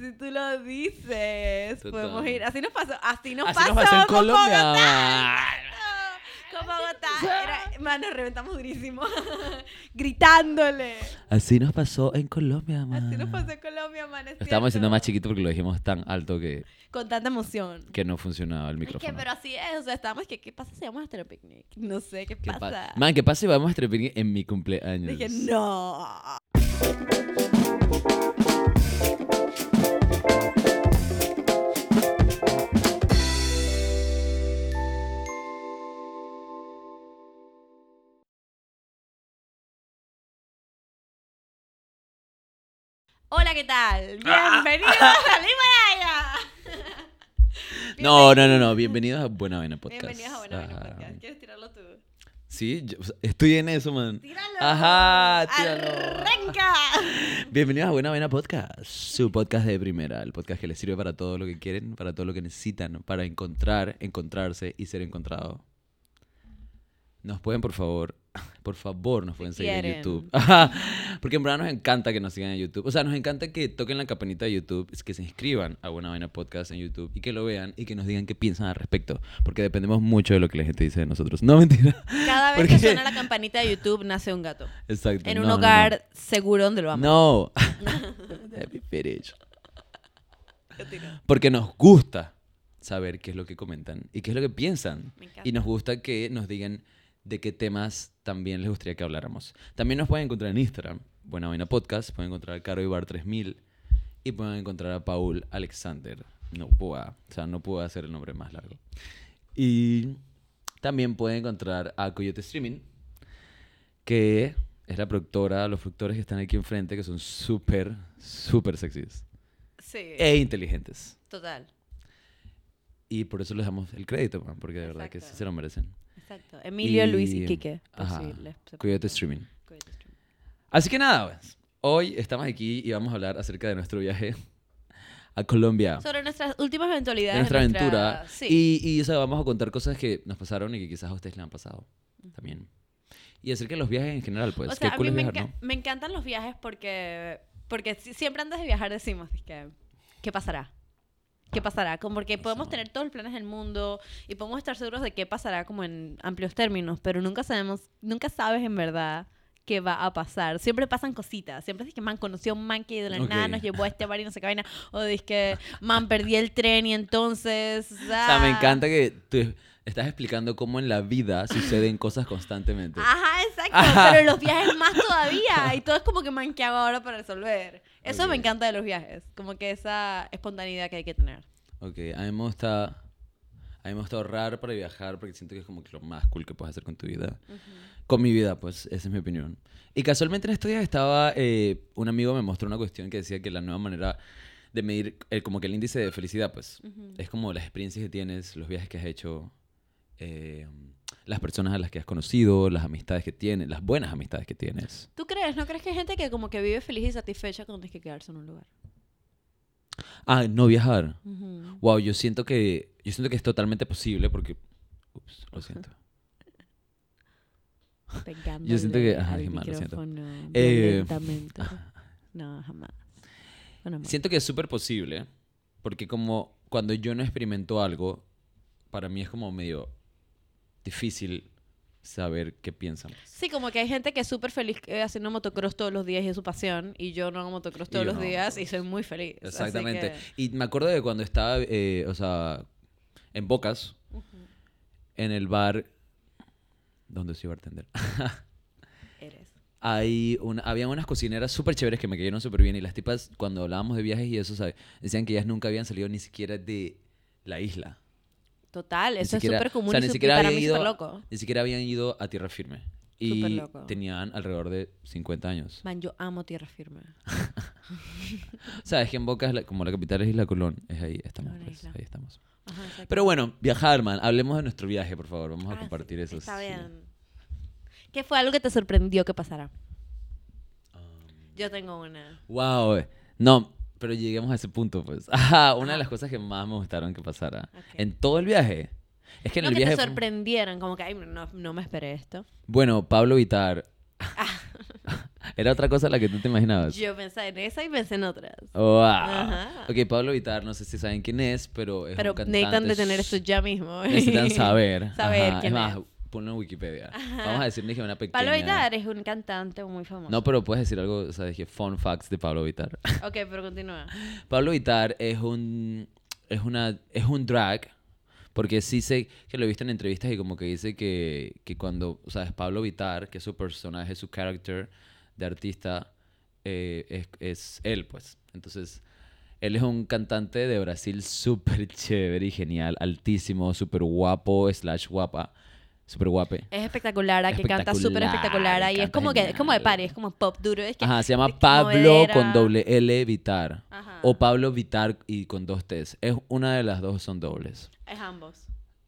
Si tú lo dices, Total. podemos ir. Así nos pasó, así nos Así pasó, nos pasó en con Colombia. Bogotá. Con Bogotá. Era, man, nos reventamos durísimo. Gritándole. Así nos pasó en Colombia, man. Así nos pasó en Colombia, man. es Lo estábamos diciendo más chiquito porque lo dijimos tan alto que, Con tanta emoción. que no funcionaba el Es micrófono. que, pero así es, o sea, estábamos que, ¿qué pasa si vamos a hacer picnic? No sé, ¿qué, ¿Qué pa- pasa? Man, ¿qué pasa si vamos a Strepini en mi cumpleaños? Dije, no. Hola, ¿qué tal? Ah. Bienvenidos a Limonada. No, no, no, no. Bienvenidos a Buena Vaina Podcast. Bienvenidos a Buena Ah, Podcast. ¿Quieres tirarlo tú? Sí, yo- estoy en eso, man. ¡Tíralo! Ajá, tíralo. ¡Arranca! Bienvenidos a Buena Vaina Podcast, su podcast de primera, el podcast que les sirve para todo lo que quieren, para todo lo que necesitan, para encontrar, encontrarse y ser encontrado. Nos pueden, por favor, por favor, nos pueden seguir en. YouTube. Porque en verdad nos encanta que nos sigan en YouTube. O sea, nos encanta que toquen la campanita de YouTube, es que se inscriban a Buena Vaina Podcast en YouTube y que lo vean y que nos digan qué piensan al respecto. Porque dependemos mucho de lo que la gente dice de nosotros. No, mentira. Cada vez ¿Por que suena la campanita de YouTube, nace un gato. Exacto. En no, un no, no. hogar seguro donde lo aman. No. Finish. Porque nos gusta saber qué es lo que comentan y qué es lo que piensan. Me encanta. Y nos gusta que nos digan de qué temas también les gustaría que habláramos. También nos pueden encontrar en Instagram, Buena Vaina Podcast, pueden encontrar a Caro Ibar 3000 y pueden encontrar a Paul Alexander. No puedo, o sea, no puedo hacer el nombre más largo. Y también pueden encontrar a Coyote Streaming, que es la productora, los productores que están aquí enfrente, que son súper, súper sexys Sí, e inteligentes. total. Y por eso les damos el crédito, man, porque de verdad que sí Exacto. se lo merecen. Exacto. Emilio, Luis y Y- Quique. se- Coyote Streaming. Coyote Streaming. Así que nada, pues, hoy estamos aquí y vamos a hablar acerca de nuestro viaje a Colombia. Sobre nuestras últimas eventualidades. de nuestra nuestra- aventura. Sí. Y, y o sea, vamos a contar cosas que nos pasaron y que quizás a ustedes les han pasado también. Y acerca de los viajes en general, pues. o sea, qué a cool mí es me, viajar, enca- ¿no? me encantan los viajes porque, porque si- siempre antes de viajar decimos, que, ¿qué pasará? ¿Qué pasará? Como porque podemos tener todos los planes del mundo y podemos estar seguros de qué pasará como en amplios términos, pero nunca sabemos, nunca sabes en verdad qué va a pasar. Siempre pasan cositas. Siempre es que man conoció a un man que de la nada Ok. nos llevó a este bar y no sé qué vaina. O dice que man perdí el tren y entonces. O sea, me ah. encanta que tú estás explicando cómo en la vida suceden cosas constantemente. Ajá, exacto. Ajá. Pero los viajes más todavía. Y todo es como que, man, ¿qué hago ahora para resolver? Eso Ok. me encanta de los viajes. Como que esa espontaneidad que hay que tener. Ok, a mí me gusta... A mí me gusta ahorrar para viajar porque siento que es como que lo más cool que puedes hacer con tu vida. Con mi vida, pues, esa es mi opinión. Y casualmente en estos días estaba... eh, un amigo me mostró una cuestión que decía que la nueva manera de medir el, como que el índice de felicidad, pues, es como las experiencias que tienes, los viajes que has hecho, eh, las personas a las que has conocido, las amistades que tienes, las buenas amistades que tienes. ¿Tú crees? ¿No crees que hay gente que como que vive feliz y satisfecha cuando tiene que quedarse en un lugar? Ah, no viajar. Wow, yo siento que yo siento que es totalmente posible porque ups, lo siento. Yo siento que- Pegándole ajá, mal, lo siento. Eh. No, jamás. Bueno, Siento que es súper posible porque como cuando yo no experimento algo, para mí es como medio difícil saber qué piensan. Sí, como que hay gente que es súper feliz eh, haciendo motocross todos los días y es su pasión. Y yo no hago motocross todos los no días y soy muy feliz. Exactamente. que- Y me acuerdo de cuando estaba, eh, o sea, en Bocas, en el bar donde soy bartender. Eres. hay una, había unas cocineras súper chéveres que me cayeron súper bien y las tipas cuando hablábamos de viajes y eso, ¿sabes? decían que ellas nunca habían salido ni siquiera de la isla. Total, Ni eso siquiera- es súper común o sea, ni siquiera para había mí ido- súper loco. Ni siquiera habían ido a tierra firme. Y tenían alrededor de 50 años. Man, yo amo tierra firme. O sea, es que en Boca, es la- como la capital es Isla Colón, es ahí, estamos. Pues, ahí estamos. Ajá. Pero bueno, viajar, man. Hablemos de nuestro viaje, por favor. Vamos a Ah, compartir sí, eso. Está sí. bien. ¿Qué fue algo que te sorprendió que pasara? Yo tengo una. Wow. eh. No, pero lleguemos a ese punto, pues. Ajá, una de las cosas que más me gustaron que pasara Ok. en todo el viaje. Es que en no, el que viaje. te sorprendieran, como que, ay, no, no me esperé esto. Bueno, Pablo Vitar. Era otra cosa la que tú te imaginabas. Yo pensé en esa y pensé en otras. Wow. Ajá. Ok, Pablo Vitar, no sé si saben quién es, pero es Pero un cantante. necesitan detener esto ya mismo. Necesitan saber. Saber Ajá, quién es más, es. Ponlo en Wikipedia. Vamos a decir dije una pequeña. Pablo Vitar es un cantante muy famoso. No, pero puedes decir algo, o sea, dije fun facts de Pablo Vitar. Ok, pero continúa. Pablo Vitar es un es una es un drag porque sí sé que lo he visto en entrevistas y como que dice que, que cuando, o sea, es Pablo Vitar, que es su personaje, su character de artista, eh, es, es él, pues. Entonces, él es un cantante de Brasil súper chévere y genial, altísimo, súper guapo, slash guapa, súper guape. Es espectacular, que canta súper Espectacular, y es como que es como de party, es como pop duro, es que Ajá, se llama Pablo con doble L Vitar. Ajá. O Pablo Vitar y con dos T's. Es una de las dos son dobles. Es ambos.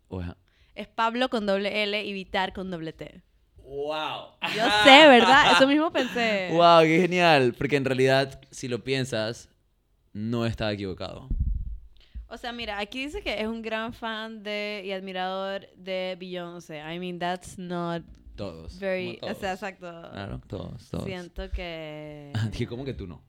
O es- Es Pablo con doble L y Vitar con doble T. ¡Wow! Yo sé, ¿verdad? Eso mismo pensé. ¡Wow! ¡Qué genial! Porque en realidad, si lo piensas, no estaba equivocado. O sea, mira, aquí dice que es un gran fan de y admirador de Beyoncé. I mean, that's not Todos. very, o sea, exacto. Claro, todos, todos. Siento que Dije, ¿cómo que tú no?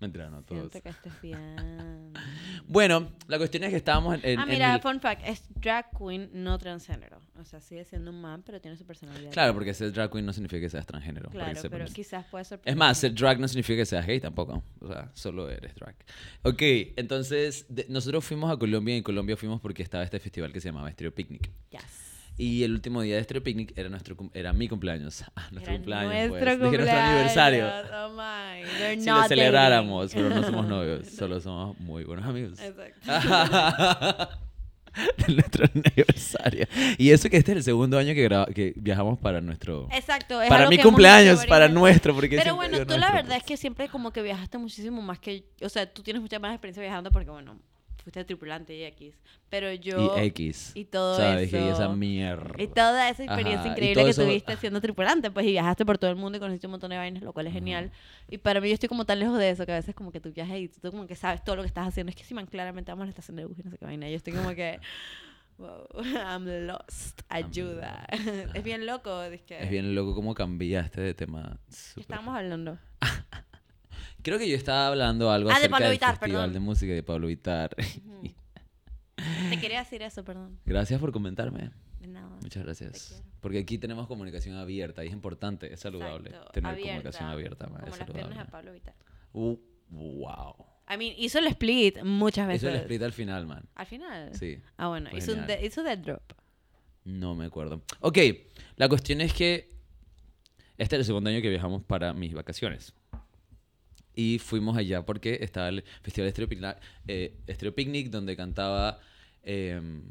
Mentira, no, todos. siento que estés bien. Bueno, la cuestión es que estábamos en, en- ah, en mira, el- fun fact, es drag queen no transgénero. O sea, sigue siendo un man, pero tiene su personalidad. Claro, porque ser drag queen no significa que seas transgénero. Claro, pero quizás puede ser Es más, ser drag no significa que seas gay tampoco. O sea, solo eres drag. Ok, entonces de- nosotros fuimos a Colombia y en Colombia fuimos porque estaba este festival que se llamaba Stereo Picnic. Yes. Y el último día de Stereo Picnic era, nuestro, era mi cumpleaños. Ah, nuestro Era cumpleaños. nuestro pues. Dije cumpleaños. nuestro aniversario. Oh my. Si lo celebráramos, dating. pero no somos novios. Solo somos muy buenos amigos. Exacto. de nuestro aniversario. Y eso que este es el segundo año que, que viajamos para nuestro... Exacto. es Para mi cumpleaños, para nuestro. Porque Pero bueno, tú la nuestro, verdad es pues. que siempre como que viajaste muchísimo más que... O sea, tú tienes mucha más experiencia viajando porque, bueno, fuiste tripulante y X. Pero yo... Y X. y todo ¿sabes? eso. Y esa mierda. Y toda esa experiencia Ajá, increíble que eso- tuviste siendo tripulante, pues, y viajaste por todo el mundo y conociste un montón de vainas, lo cual es genial. Y para mí yo estoy como tan lejos de eso, que a veces como que tú viajas y tú como que sabes todo lo que estás haciendo. Es que si man, claramente vamos a la estación de bus y no sé qué vaina. Yo estoy como que, wow, I'm lost, ayuda. es bien loco, es que... Es bien loco cómo cambiaste de tema. ¿Qué súper. estábamos hablando? Creo que yo estaba hablando algo Ah, de acerca Pablo del Vittar, festival perdón. de música de Pablo Vitar. Te quería decir eso, perdón. gracias por comentarme. De nada. Muchas gracias. Porque aquí tenemos comunicación abierta y es importante, es saludable Exacto, tener abierta, comunicación abierta. Como es las piernas saludable. de Pablo Vittar. Uh, wow. I mean, hizo el split muchas veces. Eso lo explica al final, man. Al final. Sí. Ah, bueno, Fue hizo, un de- hizo del drop. No me acuerdo. Ok, la cuestión es que este es el segundo año que viajamos para mis vacaciones. Y fuimos allá porque estaba el Festival Estéreo Picnic, eh, Picnic donde cantaba... em,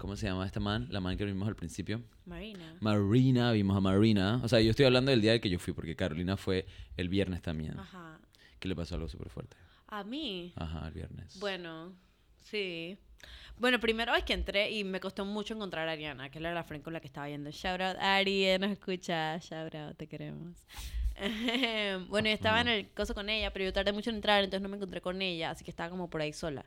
¿Cómo se llama esta man? La man que vimos al principio. Marina. Marina, vimos a Marina. O sea, yo estoy hablando del día del que yo fui porque Carolina fue el viernes también. Ajá. Que le pasó algo súper fuerte. A mí. Ajá, el viernes. Bueno, sí. Bueno, primero es que entré y me costó mucho encontrar a Ariana, que era la friend con la que estaba yendo. Shout out, Ari, eh, nos escucha. Shout out, te queremos. bueno, yo estaba en el coso con ella, pero yo tardé mucho en entrar, entonces no me encontré con ella, así que estaba como por ahí sola.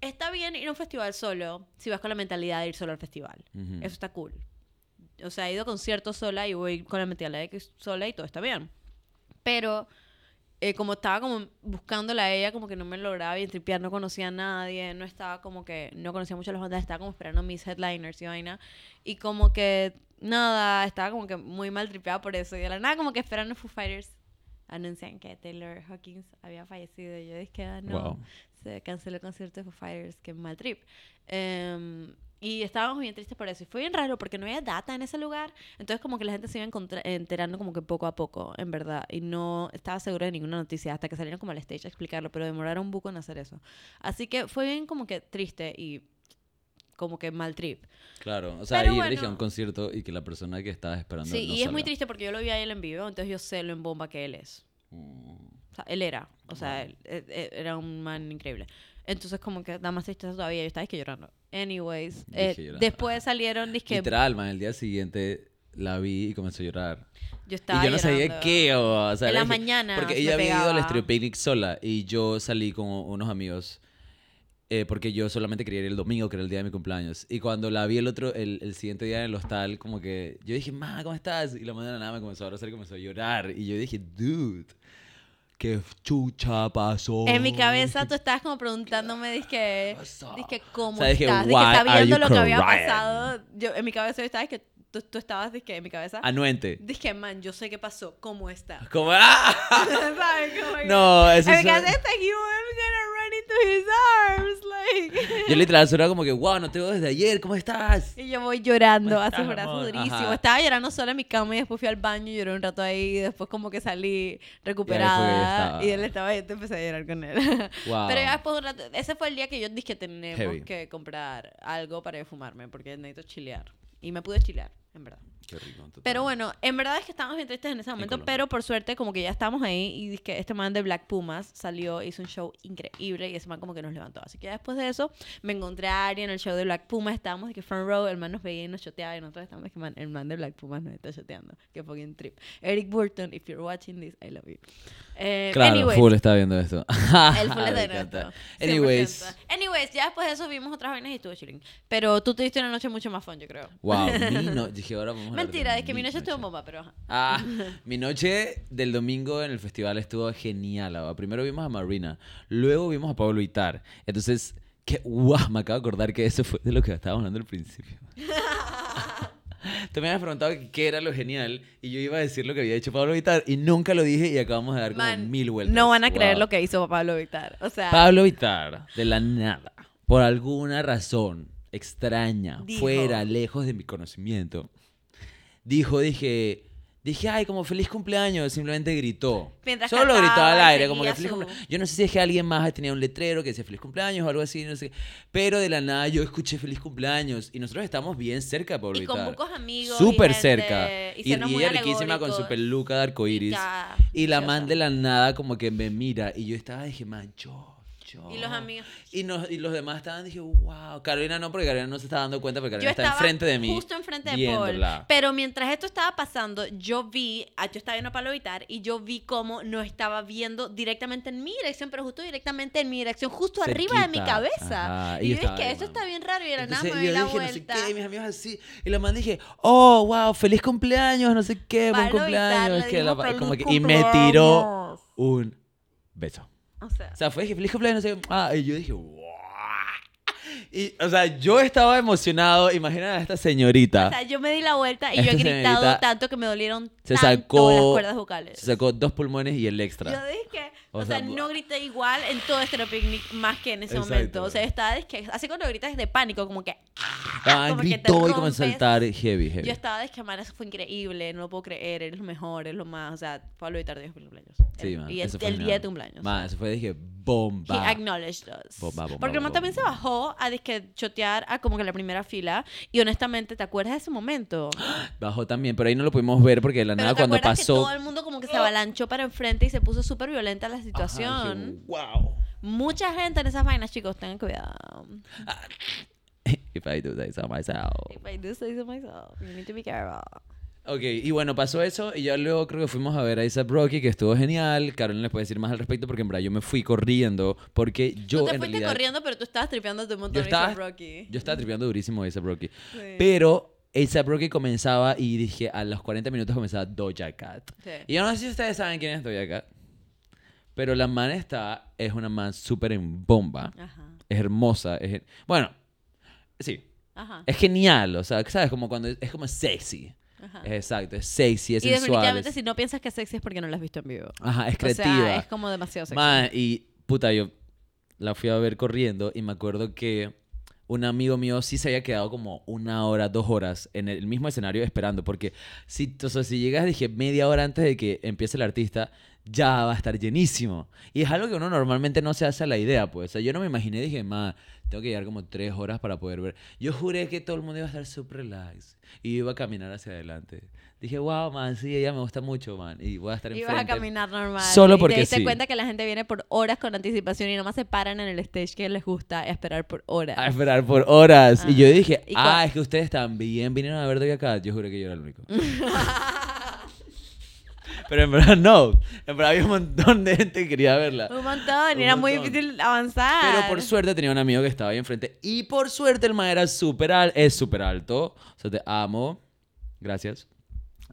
Está bien ir a un festival solo si vas con la mentalidad de ir solo al festival. Ujú. Eso está cool. O sea, he ido a conciertos sola y voy con la mentalidad de que es sola y todo está bien. Pero eh, como estaba como buscándola a ella, como que no me lograba bien tripear, no conocía a nadie, no estaba como que, no conocía mucho a las bandas, estaba como esperando mis headliners y vaina. Y como que, nada, estaba como que muy mal tripeada por eso. Y de la nada como que esperando Foo Fighters anuncian que Taylor Hawkins había fallecido. Y yo dije, ah, no, Wow. se canceló el concierto de Foo Fighters, que mal trip. Em, y estábamos bien tristes por eso. Y fue bien raro porque no había data en ese lugar. Entonces como que la gente se iba enterando como que poco a poco, en verdad. Y no estaba segura de ninguna noticia hasta que salieron como al stage a explicarlo. Pero demoraron un poco en hacer eso. Así que fue bien como que triste y como que mal trip. Claro, o sea, Pero ir bueno. dije, a un concierto y que la persona que estabas esperando Sí, no y es muy triste porque yo lo vi a él en vivo. Entonces yo sé lo en bomba que él es. Mm. O sea, él era. O sea, él, él- él era un man increíble. Entonces, como que da más tristeza todavía. Yo estaba que llorando. Anyways, eh, después salieron, dije, Literal, man, el día siguiente la vi y comenzó a llorar. yo estaba y yo no sabía qué, o, o sea, En las mañanas Porque ella había ido al. Estéreo Picnic sola y yo salí con unos amigos eh, porque yo solamente quería ir el domingo, que era el día de mi cumpleaños. Y cuando la vi el otro, el, el siguiente día en el hostal, como que yo dije, ma, ¿cómo estás? Y la madre de la nada me comenzó a abrazar y comenzó a llorar. Y yo dije, dude, ¿Qué chucha pasó? En mi cabeza tú estabas como preguntándome, pasó? dizque ¿cómo O sea, dije, estás? Dizque "Why are sabiendo you lo que había crying?" pasado. Yo, en mi cabeza yo estaba, que tú, tú estabas, dizque, en mi cabeza. Anuente. Dije, man, yo sé qué pasó, ¿cómo está? Como, ¡ah! ¿Sabes? Que- No, eso En mi es... cabeza está I'm gonna run into his. Yo literal sonaba como que, wow, no te veo desde ayer, ¿cómo estás? Y yo voy llorando, ¿Cómo hace estás, brazo amor? durísimo. Estaba llorando sola en mi cama y después fui al baño y lloré un rato ahí. Y después como que salí recuperada. Y él estaba ahí, entonces empecé a llorar con él. Wow. Pero ya después de un rato, ese fue el día que yo dije que tenemos Heavy. que comprar algo para fumarme porque necesito chilear. Y me pude chilear, en verdad. Qué rico. Pero bueno, en verdad es que estábamos bien tristes en ese momento, pero por suerte como que ya estábamos ahí y dizque que este man de Black Pumas salió, hizo un show increíble y ese man como que nos levantó. Así que después de eso me encontré a Ari en el show de Black Pumas, estábamos de que front row, el man nos veía y nos choteaba y nosotros estábamos de que man, el man de Black Pumas nos está choteando. Que fucking trip. Eric Burton, if you're watching this, I love you. Eh, Claro, anyways, full está viendo esto. el full es de nuestro. Anyways, 100%. Anyways, ya después de eso vimos otras vainas y estuvo chilling. Pero tú tuviste una noche mucho más fun, yo creo. wow, mi no... Dije, ahora vamos a Mentira, es que mi mi noche estuvo bomba, pero. Ah, mi noche del domingo en el festival estuvo genial. ah. Primero vimos a Marina, luego vimos a Pablo Vitar. Entonces, que guau, me acabo de acordar que eso fue de lo que estábamos hablando al principio. Tú me habías preguntado qué era lo genial y yo iba a decir lo que había hecho Pablo Vitar y nunca lo dije y acabamos de dar como mil vueltas. No van a creer lo que hizo Pablo Vitar. O sea, Pablo Vitar, de la nada, por alguna razón extraña, Dijo. fuera, lejos de mi conocimiento, dijo, dije, dije, ay, como feliz cumpleaños, simplemente gritó. Mientras Solo cantaba, al aire, como que feliz su- cumpleaños. Yo no sé si es que alguien más tenía un letrero que decía feliz cumpleaños o algo así, no sé. Pero de la nada yo escuché feliz cumpleaños y nosotros estamos bien cerca de Pablo y con pocos amigos. Súper y gente, cerca. Y, Y, y ella riquísima con su peluca de arcoiris. Ya, Y la man de la nada como que me mira y yo estaba, dije, man, yo, yo. Y los amigos. Y, nos- y los demás estaban, dije, wow. Carolina no, porque Carolina no se estaba dando cuenta, porque Yo Carolina está estaba enfrente de mí. justo enfrente de viéndola. Paul. Pero mientras esto estaba pasando, yo vi, ah, yo estaba viendo a Pablo Vitar y yo vi cómo no estaba viendo directamente en mi dirección, pero justo directamente en mi dirección, justo arriba de mi cabeza. Ajá, Y y yo yo dije esto está bien raro y de la nada me yo doy la dije, no sé vuelta. qué, y mis amigos así. Y la man dije, oh, wow, feliz cumpleaños, no sé qué, buen Pablo Vittar cumpleaños. le que la como "Feliz que, y me tiró cumpleaños". un beso. O sea, O sea, fue dije, feliz cumpleaños, no sé. Ah, y yo dije, wow. Y, o sea, yo estaba emocionado. Imagina a esta señorita. o sea, yo me di la vuelta y yo he gritado tanto que me dolieron se tanto sacó- las cuerdas vocales. Se sacó dos pulmones y el Yo extra. dije, o, O sea, sea, no grité igual en todo este picnic más que en ese Exacto. momento. O sea, estaba, es que, así cuando gritas de pánico, como que Ah, como que te gritó y comenzó a saltar heavy, heavy. yo estaba de que, man, eso fue increíble, no lo puedo creer, eres lo mejor, eres lo más. O sea, Pablo Vitar feliz cumpleaños. Sí, man. Y el, el día de tu cumpleaños. Man, eso fue, dije, He bomba. acknowledged us. Bomba, bomba, Porque el man también se bajó a disque chotear a como que la primera fila. Y honestamente, ¿te acuerdas de ese momento? Bajó también, pero ahí no lo pudimos ver porque de la Pero nada ¿te cuando pasó. que todo el mundo como que se avalanchó para enfrente y se puso súper violenta Ajá, situación? wow. Mucha gente en esas vainas, chicos, tengan cuidado. If I do this on myself. If I do say so myself, you need to be careful. Ok, y bueno, pasó eso y ya luego creo que fuimos a ver a A$AP Rocky, que estuvo genial. Carolina les puede decir más al respecto porque en verdad yo me fui corriendo porque yo tú te en fuiste realidad... corriendo, pero tú estabas tripeando un montón Yo de estaba, A$AP Rocky. yo estaba tripeando durísimo a A$AP Rocky. Sí. Pero A$AP Rocky comenzaba y dije, a los 40 minutos comenzaba Doja Cat. Sí. Y yo no sé si ustedes saben quién es Doja Cat. Pero la man está, es una man súper en bomba. Ajá. Es hermosa. Es, bueno, sí. Ajá. Es genial. O sea, ¿sabes? Como cuando es, es como sexy. ajá. Es exacto. Es sexy, es y sensual. definitivamente es- si no piensas que es sexy es porque no la has visto en vivo. Ajá, es O creativa. sea, es como demasiado sexy. Man, y puta, yo la fui a ver corriendo y me acuerdo que un amigo mío sí se había quedado como una hora, dos horas en el mismo escenario esperando, porque si, o sea, si llegas, dije, media hora antes de que empiece el artista, ya va a estar llenísimo. Y es algo que uno normalmente no se hace a la idea, pues. O sea, yo no me imaginé, dije, man, tengo que llegar como tres horas para poder ver. Yo juré que todo el mundo iba a estar súper relax y iba a caminar hacia adelante. Dije, wow, man, sí, ella me gusta mucho, man, y voy a estar Y enfrente. vas a caminar normal. Solo y porque te diste sí. cuenta que la gente viene por horas con anticipación y nomás se paran en el stage que les gusta a esperar por horas. a esperar por horas. Y yo dije, ¿Y ah, es que ustedes también vinieron a ver Doja Cat. Yo juré que yo era el único. Pero en verdad no. En verdad había un montón de gente que quería verla. Un montón, Un era muy montón. difícil avanzar. Pero por suerte tenía un amigo que estaba ahí enfrente. Y por suerte el man era súper alto. Es súper alto. O sea, te amo. Gracias.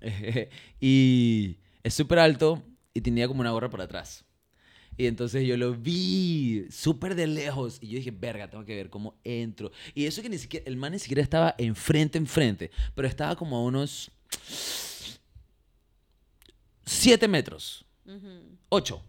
y es súper alto y tenía como una gorra por atrás. Y entonces yo lo vi súper de lejos. Y yo dije, verga, tengo que ver cómo entro. Y eso que ni siquiera, el man ni siquiera estaba enfrente, enfrente. Pero estaba como a unos 7 metros. Ujú. 8.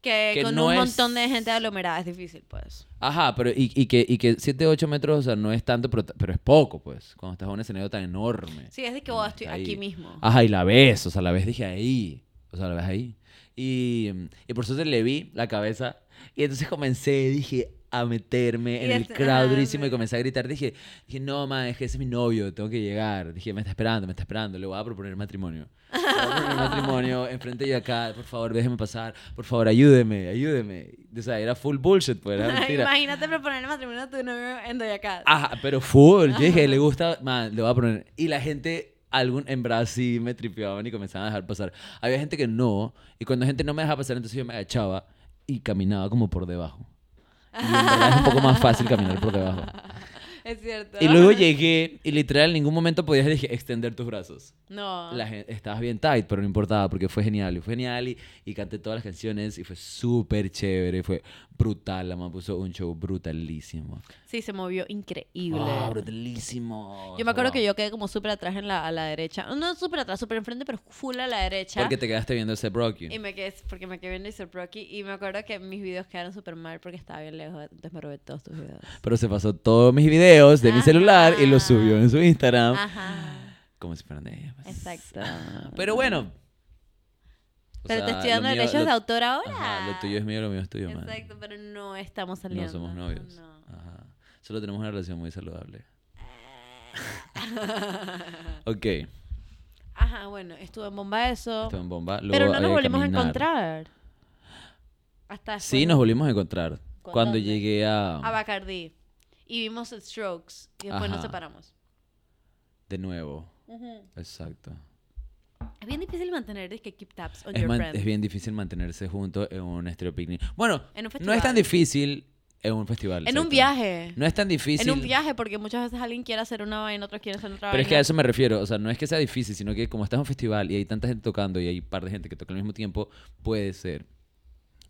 Que, Que con no un es- montón de gente aglomerada es difícil, pues. Ajá, pero y, y que, y que 7, 8 metros, o sea, no es tanto, pero, pero es poco, pues. Cuando estás en un escenario tan enorme. Sí, es de que oh, estoy Ahí. aquí mismo. Ajá, y la ves, o sea, la ves, dije ahí. O sea, la ves ahí. Y, y por suerte le vi la cabeza. Y entonces comencé, dije, a meterme en el crowd durísimo y comencé a gritar. Dije, dije, no, man, es que ese es mi novio, tengo que llegar. Dije, me está esperando, me está esperando, le voy a proponer matrimonio. Le voy a proponer matrimonio enfrente de acá, por favor, déjeme pasar, por favor, ayúdeme, ayúdeme. O sea, era full bullshit, pues, era mentira. Imagínate proponerle matrimonio a tu novio en Doña Cat. Ajá, pero full. Yo dije, le gusta, man, le voy a poner. Y la gente, algún, en Brasil me tripeaban y comenzaban a dejar pasar. Había gente que no, y cuando gente no me dejaba pasar, entonces yo me agachaba y caminaba como por debajo. Y en verdad es un poco más fácil caminar por debajo. Es cierto. Y luego llegué y literal en ningún momento podías dije, extender tus brazos. No. La gente, estabas bien tight, pero no importaba porque fue genial. Y fue genial y, y canté todas las canciones y fue súper chévere. Fue brutal. La mamá puso un show brutalísimo. Sí, se movió increíble. Ah, brutalísimo. yo me acuerdo Wow. que yo quedé como súper atrás en la, a la derecha. No súper atrás, súper enfrente, pero full a la derecha. Porque te quedaste viendo ese Brocky. Y me quedé, porque me quedé viendo Mr. Rocky y me acuerdo que mis videos quedaron súper mal porque estaba bien lejos, entonces me robé todos tus videos. Pero se pasó todos mis videos de mi celular y los subió en su Instagram. Ajá, Como si fueran de ella. pues. exacto. Pero bueno. O Pero te estoy dando mío- derechos lo- de autor ahora. Ajá, lo tuyo es mío, lo mío es tuyo, man. Exacto, pero no estamos saliendo. No somos novios. No. Ajá. Solo tenemos una relación muy saludable. ok. Ajá, bueno, estuve en bomba eso. Estuve en bomba. pero no nos volvimos a encontrar. Hasta Sí, nos volvimos a encontrar. ¿Con Cuando dónde? llegué a... a Bacardí. Y vimos Strokes. Y después nos separamos. De nuevo. Exacto. Es bien difícil mantener es que keep tabs on Es, your friends. es bien difícil mantenerse juntos en un estéreo picnic. Bueno, En un no es tan difícil en un festival. En un viaje. No es tan difícil. En un viaje, porque muchas veces alguien quiere hacer una vaina, otros quieren hacer otra Pero es vaina. que a eso me refiero. O sea, no es que sea difícil, sino que como estás en un festival y hay tanta gente tocando y hay un par de gente que toca al mismo tiempo, puede ser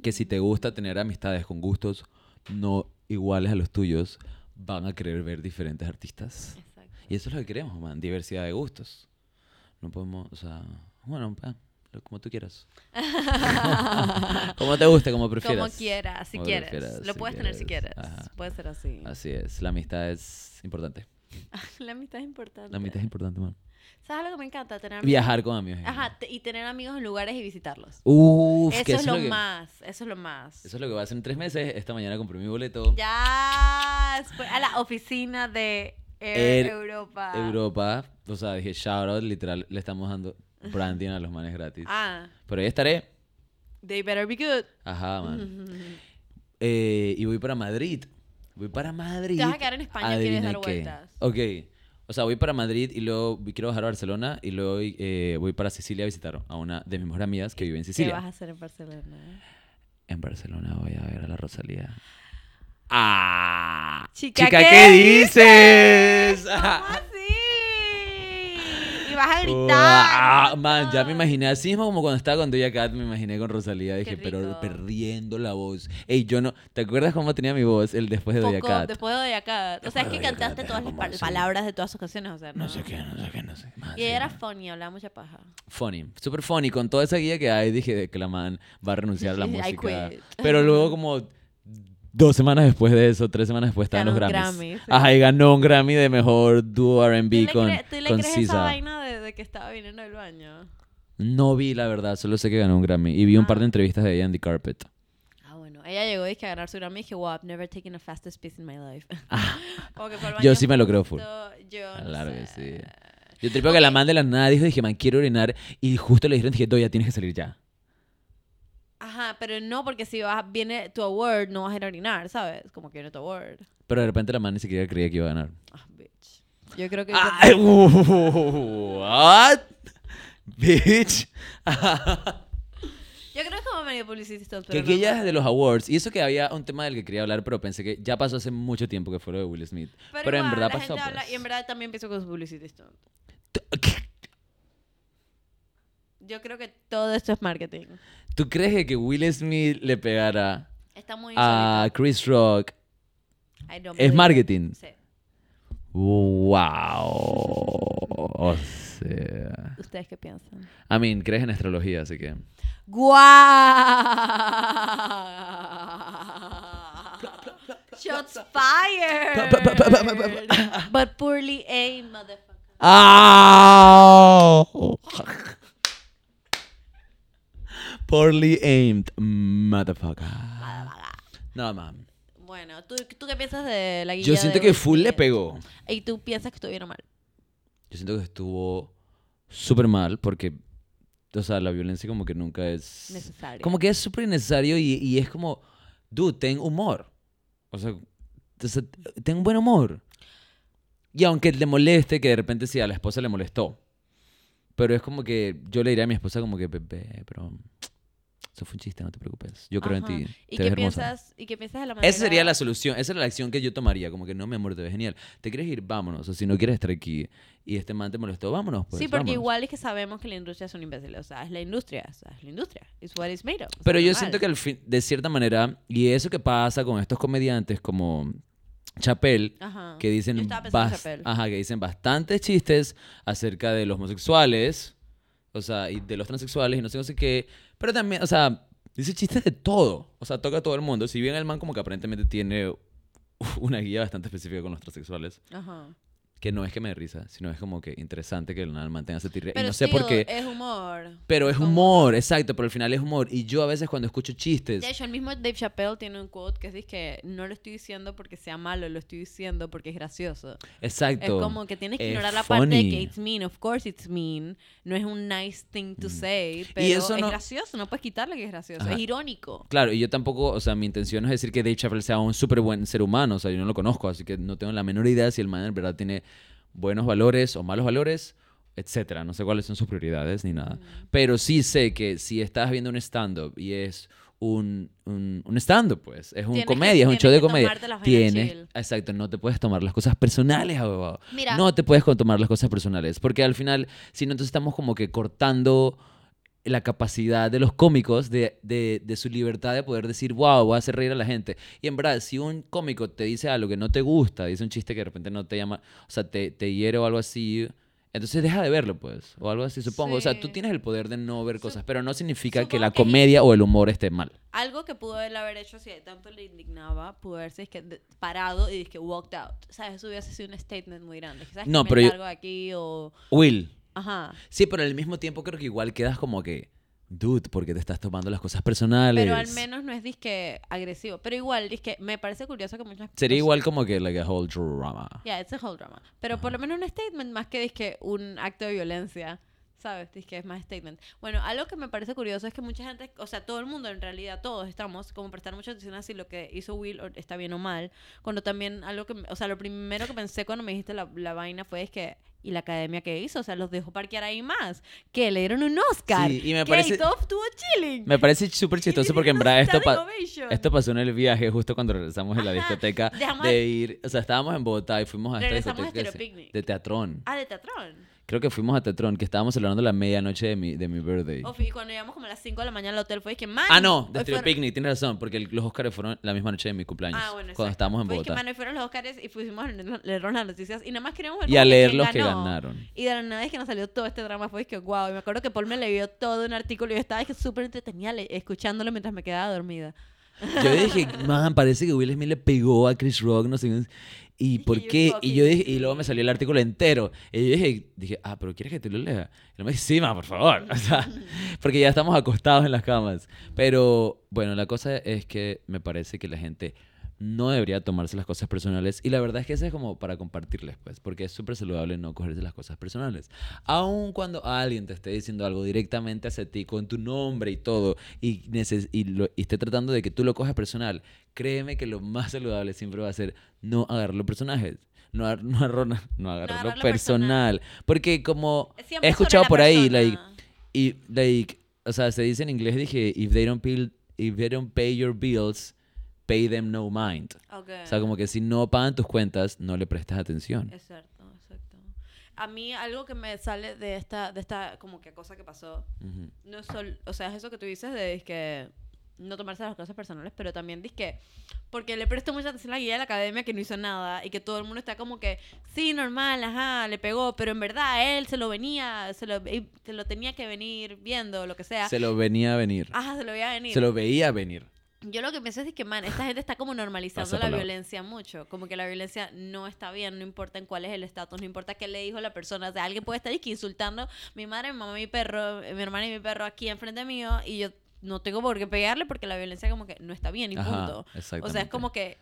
que si te gusta tener amistades con gustos no iguales a los tuyos, van a querer ver diferentes artistas. Exacto. Y eso es lo que queremos, man. Diversidad de gustos. No podemos, o sea, bueno, ah, como tú quieras. como te guste, como prefieras. Como quieras, si Como quieres. prefieras, Lo si puedes tener si quieres. Ajá. Puede ser así. Así es, la amistad es importante. La amistad es importante. La amistad es importante, man. ¿Sabes algo que me encanta? Tener amigos. Viajar con amigos. Ajá, y tener amigos en lugares y visitarlos. Uf, que eso es lo que- más, eso es lo más. Eso es lo que voy a hacer en tres meses. Esta mañana compré mi boleto. Ya, a la oficina de Air Air Europa. Europa. O sea, dije shout out, literal, le estamos dando branding a los manes gratis. Ah, Pero ahí estaré. they better be good. Ajá, man. Eh, y voy para Madrid. Voy para Madrid. Te vas a quedar en España, quieres Adivina dar qué. vueltas. Ok. O sea, voy para Madrid y luego quiero bajar a Barcelona y luego eh, voy para Sicilia a visitar a una de mis mejores amigas que vive en ¿Qué vas Sicilia. a hacer en Barcelona? En Barcelona voy a ver a la Rosalía. Chica, Chica, ¿qué ¿qué dices? ¿Cómo así? Y vas a gritar. Ah, man, ya me imaginé así mismo como cuando estaba con Doja Cat, me imaginé con Rosalía, dije, pero perdiendo la voz. Ey, yo no, ¿te acuerdas cómo tenía mi voz el después de Doja Cat? después de Doja Cat. O sea, es que cantaste todas las pa- palabras de todas sus canciones, o sea, no. No sé qué, no sé qué, no sé. Y era funny, hablaba mucha paja. funny, super funny, con toda esa guía que hay, dije que la man va a renunciar a la música. Pero luego como dos semanas después de eso, tres semanas después estaban los Grammys. Grammy, sí. Ajá, y ganó un Grammy de mejor dúo ¿Tú R&B con, cre- tú le con crees esa vaina de, de que estaba viniendo del baño? No vi, la verdad, solo sé que ganó un Grammy. Y vi un par de Ah. entrevistas de ella en The Carpet. Ah, bueno. Ella llegó dizque, a ganar su Grammy y dije, wow, I've never taken a fastest piece in my life. Como que Ah. Yo sí me lo creo full. Yo no Claro que sé. sí. Yo tripeo que la man de la nada dijo, dije, man, quiero orinar. Y justo le dijeron, dije, ya tienes que salir ya. Ajá, pero no, porque si vas, viene tu award, no vas a ir a orinar, ¿sabes? Como que viene tu award. Pero de repente la man ni siquiera creía que iba a ganar. Ah, bitch. Yo creo que... Ay, what? Bitch. Yo creo que es como medio publicity stunt, que pero que no es de los awards. Y eso que había un tema del que quería hablar, pero pensé que ya pasó hace mucho tiempo que fue lo de Will Smith. Pero, en igual, verdad la pasó. gente habla- pues. y en verdad también empezó con su publicity stunt. Yo creo que todo esto es marketing. ¿Tú crees que Will Smith le pegara Está muy a. Chris Rock? I don't ¿Es it. marketing? Sí. ¡Wow! O sea... ¿Ustedes qué piensan? I mean, crees en astrología, así que... ¡Guau! Shots fired! But poorly aimed, motherfucker. ¡Ah! Poorly aimed, motherfucker. No, man. Bueno, ¿tú, ¿tú qué piensas de la guía Yo siento de que full le pegó. ¿Y tú piensas que estuvieron mal? Yo siento que estuvo súper mal porque, o sea, la violencia como que nunca es... Necesario. Como que es súper innecesario y, y es como, dude, ten humor. O sea, ten un buen humor. Y aunque le moleste, que de repente sí, a la esposa le molestó. Pero es como que yo le diría a mi esposa como que, bebé, pero eso fue un chiste, no te preocupes. Yo creo en Ajá. ti. ¿Y te qué, ves piensas, ¿Y qué piensas de la manera? Esa sería la solución, esa es la acción que yo tomaría, como que no, mi amor, te ves genial. ¿Te quieres ir? Vámonos. O si no quieres estar aquí y este man te molestó, vámonos, pues. sí, porque vámonos. igual es que sabemos que la industria es un imbécil. O sea, es la industria. O sea, es la industria. It's what it's made of. Pero yo normal. siento que al fin, de cierta manera, y eso que pasa con estos comediantes como Chapel, Ajá. que dicen, en ajá, que dicen bastantes chistes acerca de los homosexuales, o sea, y de los transexuales y no sé, no sé qué, pero también, o sea, dice chistes de todo, o sea, toca a todo el mundo, si bien el man como que aparentemente tiene una guía bastante específica con los transexuales, Ajá. Que no es que me dé risa, sino es como que interesante que el man mantenga ese tirre, y no sé por qué, Es humor. pero es humor, exacto, pero al final es humor, y yo a veces cuando escucho chistes, De hecho, el mismo Dave Chappelle tiene un quote que es que no lo estoy diciendo porque sea malo, lo estoy diciendo porque es gracioso. exacto, Es como que tienes que es ignorar la parte de que it's mean. Of course it's mean. No es un nice thing to say, pero Mm. eso es no- gracioso. No puedes quitarle que es gracioso. Ajá. Es irónico. Claro, y yo tampoco, o sea, mi intención no es decir que Dave Chappelle sea un súper buen ser humano, o sea, yo no lo conozco, así que no tengo la menor idea si el man en verdad tiene buenos valores o malos valores, etcétera. No sé cuáles son sus prioridades ni nada. Pero sí sé que si estás viendo un stand-up y es un, un, un stand-up, pues, es un Tienes que- comedia, es un show de comedia. Tienes, exacto, no te puedes tomar las cosas personales, abogado. Mira. No te puedes tomar las cosas personales, porque al final, si no, entonces estamos como que cortando la capacidad de los cómicos de, de, de su libertad de poder decir, wow, voy a hacer reír a la gente. Y en verdad, si un cómico te dice algo que no te gusta, dice un chiste que de repente no te llama, o sea, te, te hiere o algo así, entonces deja de verlo, pues, o algo así, supongo. O sea, tú Sí. tienes el poder de no ver Sup- cosas, pero no significa que la que- comedia o el humor esté mal. Algo que pudo él haber hecho si tanto le indignaba, pudo haberse dizque, de- parado y que walked out. ¿Sabes? Eso hubiese sido un statement muy grande. ¿Sabes? No, que pero yo- de aquí o... Will, Ajá. sí, pero al mismo tiempo creo que igual quedas como que, dude, porque te estás tomando las cosas personales. Pero al menos no es disque agresivo. Pero igual, disque, me parece curioso que muchas Sería igual como que, like, a whole drama. Yeah, it's a whole drama. Pero por lo menos un statement más que disque un acto de violencia. ¿Sabes? Disque es más statement. Bueno, algo que me parece curioso es que mucha gente, o sea, todo el mundo en realidad, todos estamos como prestar mucha atención a si lo que hizo Will está bien o mal. Cuando también algo que, o sea, lo primero que pensé cuando me dijiste la, la vaina fue es que, ¿y la academia que hizo? O sea, los dejó parquear ahí más. Que le dieron un Oscar. Sí, y me parece- estuvo chilling. Me parece súper chistoso porque en verdad esto, pa- esto pasó en el viaje justo cuando regresamos de la discoteca dejamos- de ir, o sea, estábamos en Bogotá y fuimos a esta a discoteca Picnic. de Teatrón. Ah, de Teatrón. Creo que fuimos a Teatrón, que estábamos celebrando la medianoche de mi, de mi birthday. Of- y cuando llegamos como a las 5 de la mañana al hotel fue que, man. Ah, no, de fueron- Picnic, tienes razón, porque el- los Oscars fueron la misma noche de mi cumpleaños, Ah, bueno, cuando exacto. estábamos en Fue que, Bogotá. mano, y fueron los Oscars y fuimos a leer las noticias y nada más queríamos ver Y a que leer quién los que ganó. ganaron. Y de la nada es que nos salió todo este drama, fue que wow. Y me acuerdo que Paul me leyó todo un artículo y yo estaba es que súper entretenida le- escuchándolo mientras me quedaba dormida. Yo dije, man, parece que Will Smith le pegó a Chris Rock, no sé qué. ¿Y por qué? Y yo dije, y luego me salió el artículo entero. Y yo dije, dije, ah, pero ¿quieres que te lo lea? Y él me dice, sí, ma, por favor. O sea, porque ya estamos acostados en las camas. Pero, bueno, la cosa es que me parece que la gente no debería tomarse las cosas personales. Y la verdad es que eso es como para compartirles, pues, porque es súper saludable no cogerse las cosas personales. Aun cuando alguien te esté diciendo algo directamente hacia ti, con tu nombre y todo, y, neces- y, lo- y esté tratando de que tú lo cojas personal, créeme que lo más saludable siempre va a ser no agarrarlo personajes. No, no, agarrarlo- no agarrarlo personal. Porque como Siempre he escuchado por ahí, like, y, like, o sea, se dice en inglés, dije, if they don't pay, if they don't pay your bills, pay them no mind. Ok. O sea, como que si no pagan tus cuentas, no le prestas atención. Exacto, exacto. a mí algo que me sale de esta, de esta como que cosa que pasó, Ujú. no es sol, o sea, es eso que tú dices de que no tomarse las cosas personales, pero también que porque le presto mucha atención a la guía de la academia que no hizo nada y que todo el mundo está como que, sí, normal, ajá, le pegó, pero en verdad él se lo venía, se lo, se lo tenía que venir viendo, lo que sea. Se lo venía a venir. Ajá, se lo veía venir. Se lo veía venir. Yo lo que pienso es que, man, esta gente está como normalizando la violencia mucho. Como que la violencia no está bien, no importa en cuál es el estatus, no importa qué le dijo la persona. O sea, alguien puede estar y que insultando mi madre, mi mamá, mi perro, eh, mi hermana y mi perro aquí enfrente mío y yo no tengo por qué pegarle porque la violencia como que no está bien y Ajá, punto. O sea, es como que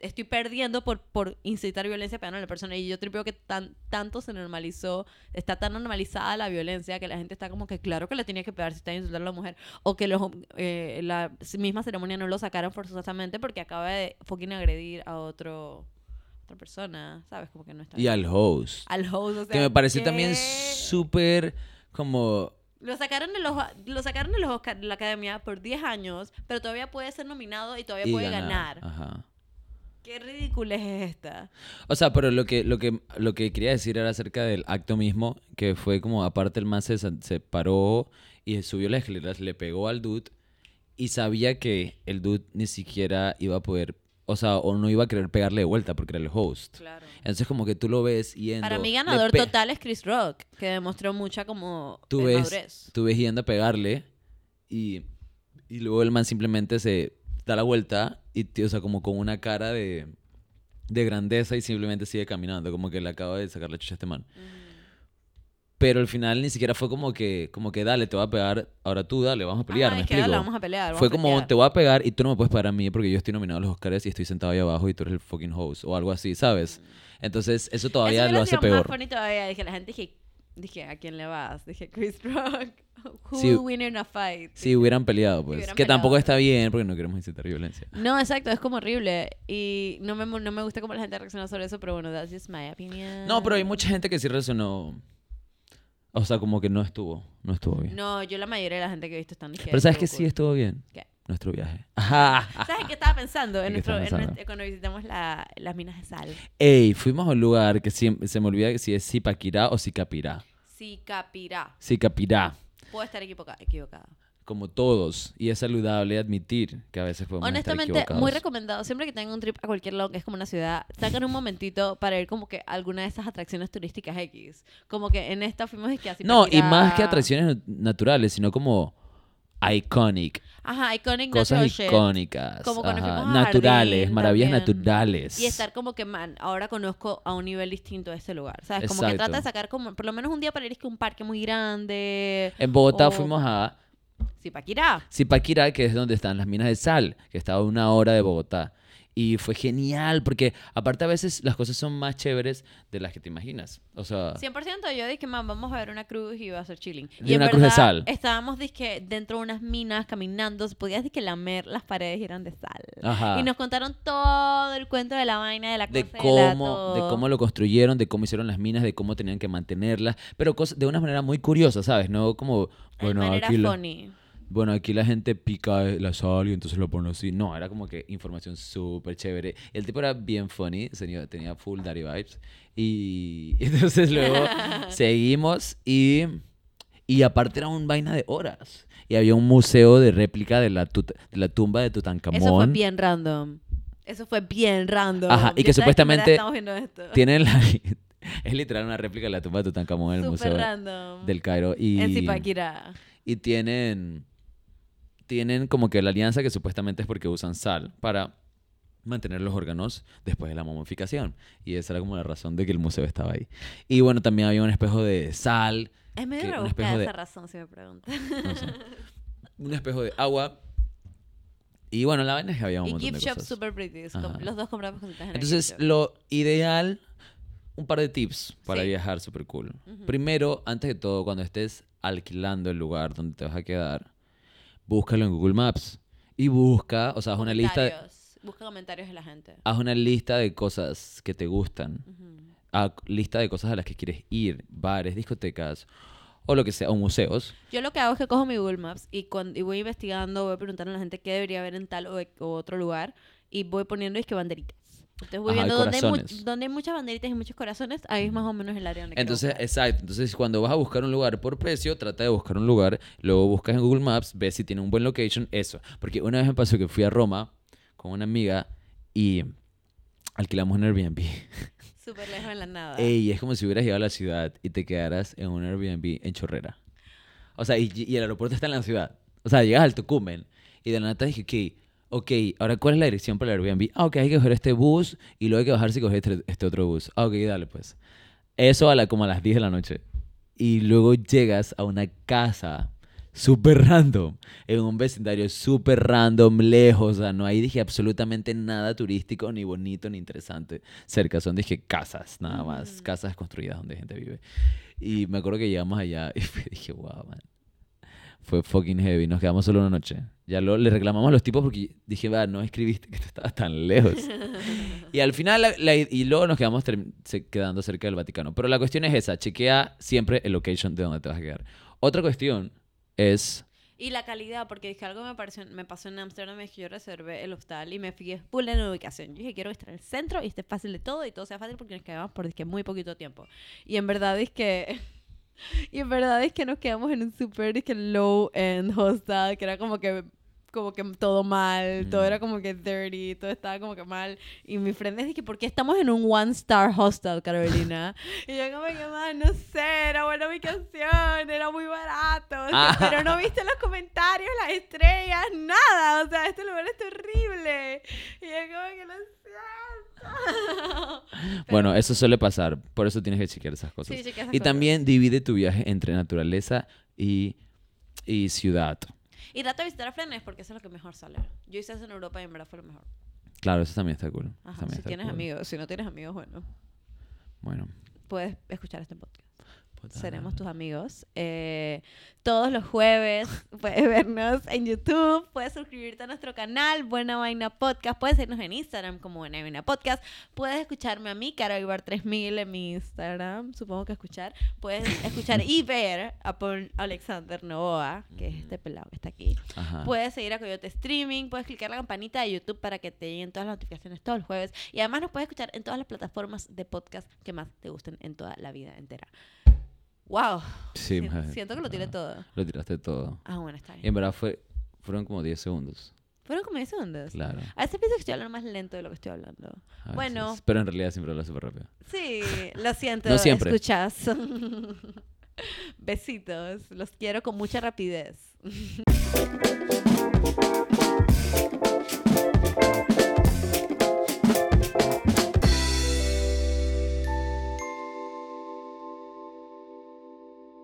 estoy perdiendo por, por incitar violencia pegando a la persona. Y yo tripeo que tan, tanto se normalizó, está tan normalizada la violencia que la gente está como que claro que le tenía que pegar si está insultando a la mujer. O que los, eh, la misma ceremonia no lo sacaron forzosamente porque acaba de fucking agredir a otro otra persona, ¿sabes? Como que no está Y bien. al host. Al host, o sea, que me pareció también súper como... Lo sacaron de los lo sacaron de los Oscar- de la academia por 10 años, pero todavía puede ser nominado y todavía y puede ganar. Ajá. Qué ridícula es esta. O sea, pero lo que, lo que, lo que quería decir era acerca del acto mismo, que fue como, aparte el man se, se paró y subió las escaleras, le pegó al dude y sabía que el dude ni siquiera iba a poder, o sea, o no iba a querer pegarle de vuelta porque era el host. Claro. Entonces como que tú lo ves yendo... Para mí ganador total es Chris Rock, que demostró mucha como Tú ves, madurez. tú ves yendo a pegarle y, y luego el man simplemente se da la vuelta y, tío, o sea, como con una cara de, de grandeza y simplemente sigue caminando, como que le acaba de sacar la chucha a este man. Pero al final ni siquiera fue como que, como que dale, te voy a pegar, ahora tú dale, vamos a pelear, Ajá, ¿me es que explico? dale, vamos a pelear. vamos Fue a como, pelear. te voy a pegar y tú no me puedes pegar a mí porque yo estoy nominado a los Oscars y estoy sentado ahí abajo y tú eres el fucking host o algo así, ¿sabes? Entonces eso todavía Eso lo hace peor. más todavía. Dije, la gente dije, dije, ¿a quién le vas? Dije, Chris Rock. Who will win in a fight? Si hubieran peleado, pues. hubieran que tampoco peleado. está bien porque no queremos incitar violencia. No, exacto, es como horrible. Y no me, no me gusta cómo la gente reacciona sobre eso, pero bueno, that's just my opinion. No, pero hay mucha gente que sí resonó. O sea, como que no estuvo, no estuvo bien. No, yo la mayoría de la gente que he visto están diciendo. pero ¿sabes que sí estuvo bien? ¿Qué? Nuestro viaje. ¿Sabes qué estaba pensando? En ¿Qué nuestro, estabas en pensando? nuestro- cuando visitamos la- las minas de sal. Ey, fuimos a un lugar que siempre, se me olvida si es Zipaquirá o Zicapirá. Sicapirá. Zicapirá. Puedo estar equivoca- equivocada. Como todos. Y es saludable admitir que a veces podemos Honestamente, estar equivocados. muy recomendado. Siempre que tengan un trip a cualquier lado que es como una ciudad, sacan un momentito para ir como que a alguna de esas atracciones turísticas X. Como que en esta fuimos y que así. No, y más que atracciones nat- naturales, sino como iconic. Ajá, iconic Cosas natural shit. icónicas. Como cuando ajá, fuimos a naturales, Jardín maravillas también. naturales. Y estar como que, man, ahora conozco a un nivel distinto este lugar. ¿Sabes? Como que Exacto. trata de sacar como, por lo menos un día para ir es que un parque muy grande. En Bogotá o- fuimos a Zipaquirá. Zipaquirá, que es donde están las minas de sal, que estaba a una hora de Bogotá. Y fue genial, porque aparte a veces las cosas son más chéveres de las que te imaginas. O sea, 100% yo dije, man, vamos a ver una cruz y va a ser chilling. Y Y en una cruz de sal. Estábamos, dizque, dentro de unas minas caminando. Podías, dizque, lamer las paredes y eran de sal. ajá. Y nos contaron todo el cuento de la vaina, de la de de la cómo, de todo. cómo lo construyeron, de cómo hicieron las minas, de cómo tenían que mantenerlas, pero cosas de una manera muy curiosa, ¿sabes? No como, De bueno, manera aquí funny. Bueno, aquí la gente pica la sal y entonces lo pone así. No, era como que información súper chévere. El tipo era bien funny, tenía, full daddy vibes. Y entonces luego seguimos y, y aparte era un vaina de horas. Y había un museo de réplica de la, tut- de la tumba de Tutankamón. Eso fue bien random. Eso fue bien random. Ajá, y que supuestamente. Tienen la... es literal una réplica de la tumba de Tutankamón en el Súper Museo random. del Cairo. Y, En Zipaquirá. y tienen... Tienen como que la alianza que supuestamente es porque usan sal para mantener los órganos después de la momificación. Y esa era como la razón de que el museo estaba ahí. Y bueno, también había un espejo de sal, Es medio que un espejo de- esa razón, si me no sé, un espejo de agua. Y bueno, la vaina es que había un Y montón gift de shop cosas. super pretty. Los dos compramos cositas en el Entonces, lo ideal, un par de tips para Sí. viajar súper cool. Primero, antes de todo, cuando estés alquilando el lugar donde te vas a quedar, búscalo en Google Maps. Y busca, o sea, haz una lista, de- Comentarios. Busca comentarios de la gente. haz una lista de cosas que te gustan. Haz lista de cosas a las que quieres ir, bares, discotecas, o lo que sea, o museos. Yo lo que hago es que cojo mi Google Maps y, cuando, y voy investigando, voy preguntando a la gente qué debería ver en tal o, o otro lugar y voy poniendo es que banderitas. Entonces voy Ajá, viendo donde hay, donde hay muchas banderitas y muchos corazones, ahí es más o menos el área donde Entonces, exacto. Entonces, cuando vas a buscar un lugar por precio, trata de buscar un lugar, luego buscas en Google Maps, ves si tiene un buen location, eso. Porque una vez me pasó que fui a Roma con una amiga y alquilamos un Airbnb. Súper lejos en la nada. Ey, es como si hubieras llegado a la ciudad y te quedaras en un Airbnb en Chorrera. O sea, y, y el aeropuerto está en la ciudad. O sea, llegas al Tucumán y de la nada dije, ok, ok, ahora ¿cuál es la dirección para el Airbnb? Ah, ok, hay que coger este bus y luego hay que bajarse y coger este, este otro bus. Ah, ok, dale pues. Eso a la, como a las 10 de la noche. Y luego llegas a una casa súper random, en un vecindario súper random, lejos, o sea, no hay, dije, absolutamente nada turístico, ni bonito, ni interesante cerca, son, dije, casas, nada más, Ujú. casas construidas donde gente vive. Y me acuerdo que llegamos allá y dije, wow, man. Fue fucking heavy, nos quedamos solo una noche. Ya lo, le reclamamos a los tipos porque dije, va, no escribiste que tú estabas tan lejos. Y al final, la- la- y luego nos quedamos quedando cerca del Vaticano. Pero la cuestión es esa, chequea siempre el location de donde te vas a quedar. Otra cuestión es... Y la calidad, porque dije algo me, pareció, me pasó en Amsterdam, es que yo reservé el hostal y me fijé full en ubicación. Yo dije, quiero estar en el centro y esté fácil de todo y todo sea fácil porque nos quedamos por dizque, muy poquito tiempo. Y en verdad es que... Y en verdad es que nos quedamos en un super dizque, low-end hostel, que era como que como que todo mal, todo Mm. era como que dirty, todo estaba como que mal. Y mi friend que, ¿por qué estamos en un one-star hostel, Carolina? y yo como que, más no sé, era buena ubicación, era muy barato, o sea, Ah. pero no viste los comentarios, las estrellas, nada, o sea, este lugar es horrible. Y yo como que lo siento. Bueno, eso suele pasar, por eso tienes que chequear esas cosas. Sí, chequea esas y cosas. también divide tu viaje entre naturaleza y, y ciudad. Y trata de visitar a Flanes porque eso es lo que mejor sale. Yo hice eso en Europa y en verdad fue lo mejor. Claro, eso también está cool. Ajá, también si está tienes cool. amigos, si no tienes amigos, bueno, Bueno. puedes escuchar este podcast. Puta Seremos tus amigos. Eh, todos los jueves puedes vernos en YouTube, puedes suscribirte a nuestro canal Buena Vaina Podcast, puedes seguirnos en Instagram como Buena Vaina Podcast, puedes escucharme a mí, Caro Ibar 3000 en mi Instagram, supongo que escuchar, puedes escuchar y ver a Paul Alexander Novoa, que es este pelado que está aquí. Ajá. Puedes seguir a Coyote Streaming, puedes clicar la campanita de YouTube para que te lleguen todas las notificaciones todos los jueves y además nos puedes escuchar en todas las plataformas de podcast que más te gusten en toda la vida entera. ¡Wow! Sí, Sien- madre, siento que lo tiré todo. Lo tiraste todo. Ah, bueno, está Y bien. en verdad fue, fueron como 10 segundos. Fueron como 10 segundos. Claro. A veces pienso que estoy hablando más lento de lo que estoy hablando. a Bueno. veces. Pero en realidad siempre habla súper rápido. Sí, lo siento. No siempre. Escuchas. Besitos. Los quiero con mucha rapidez.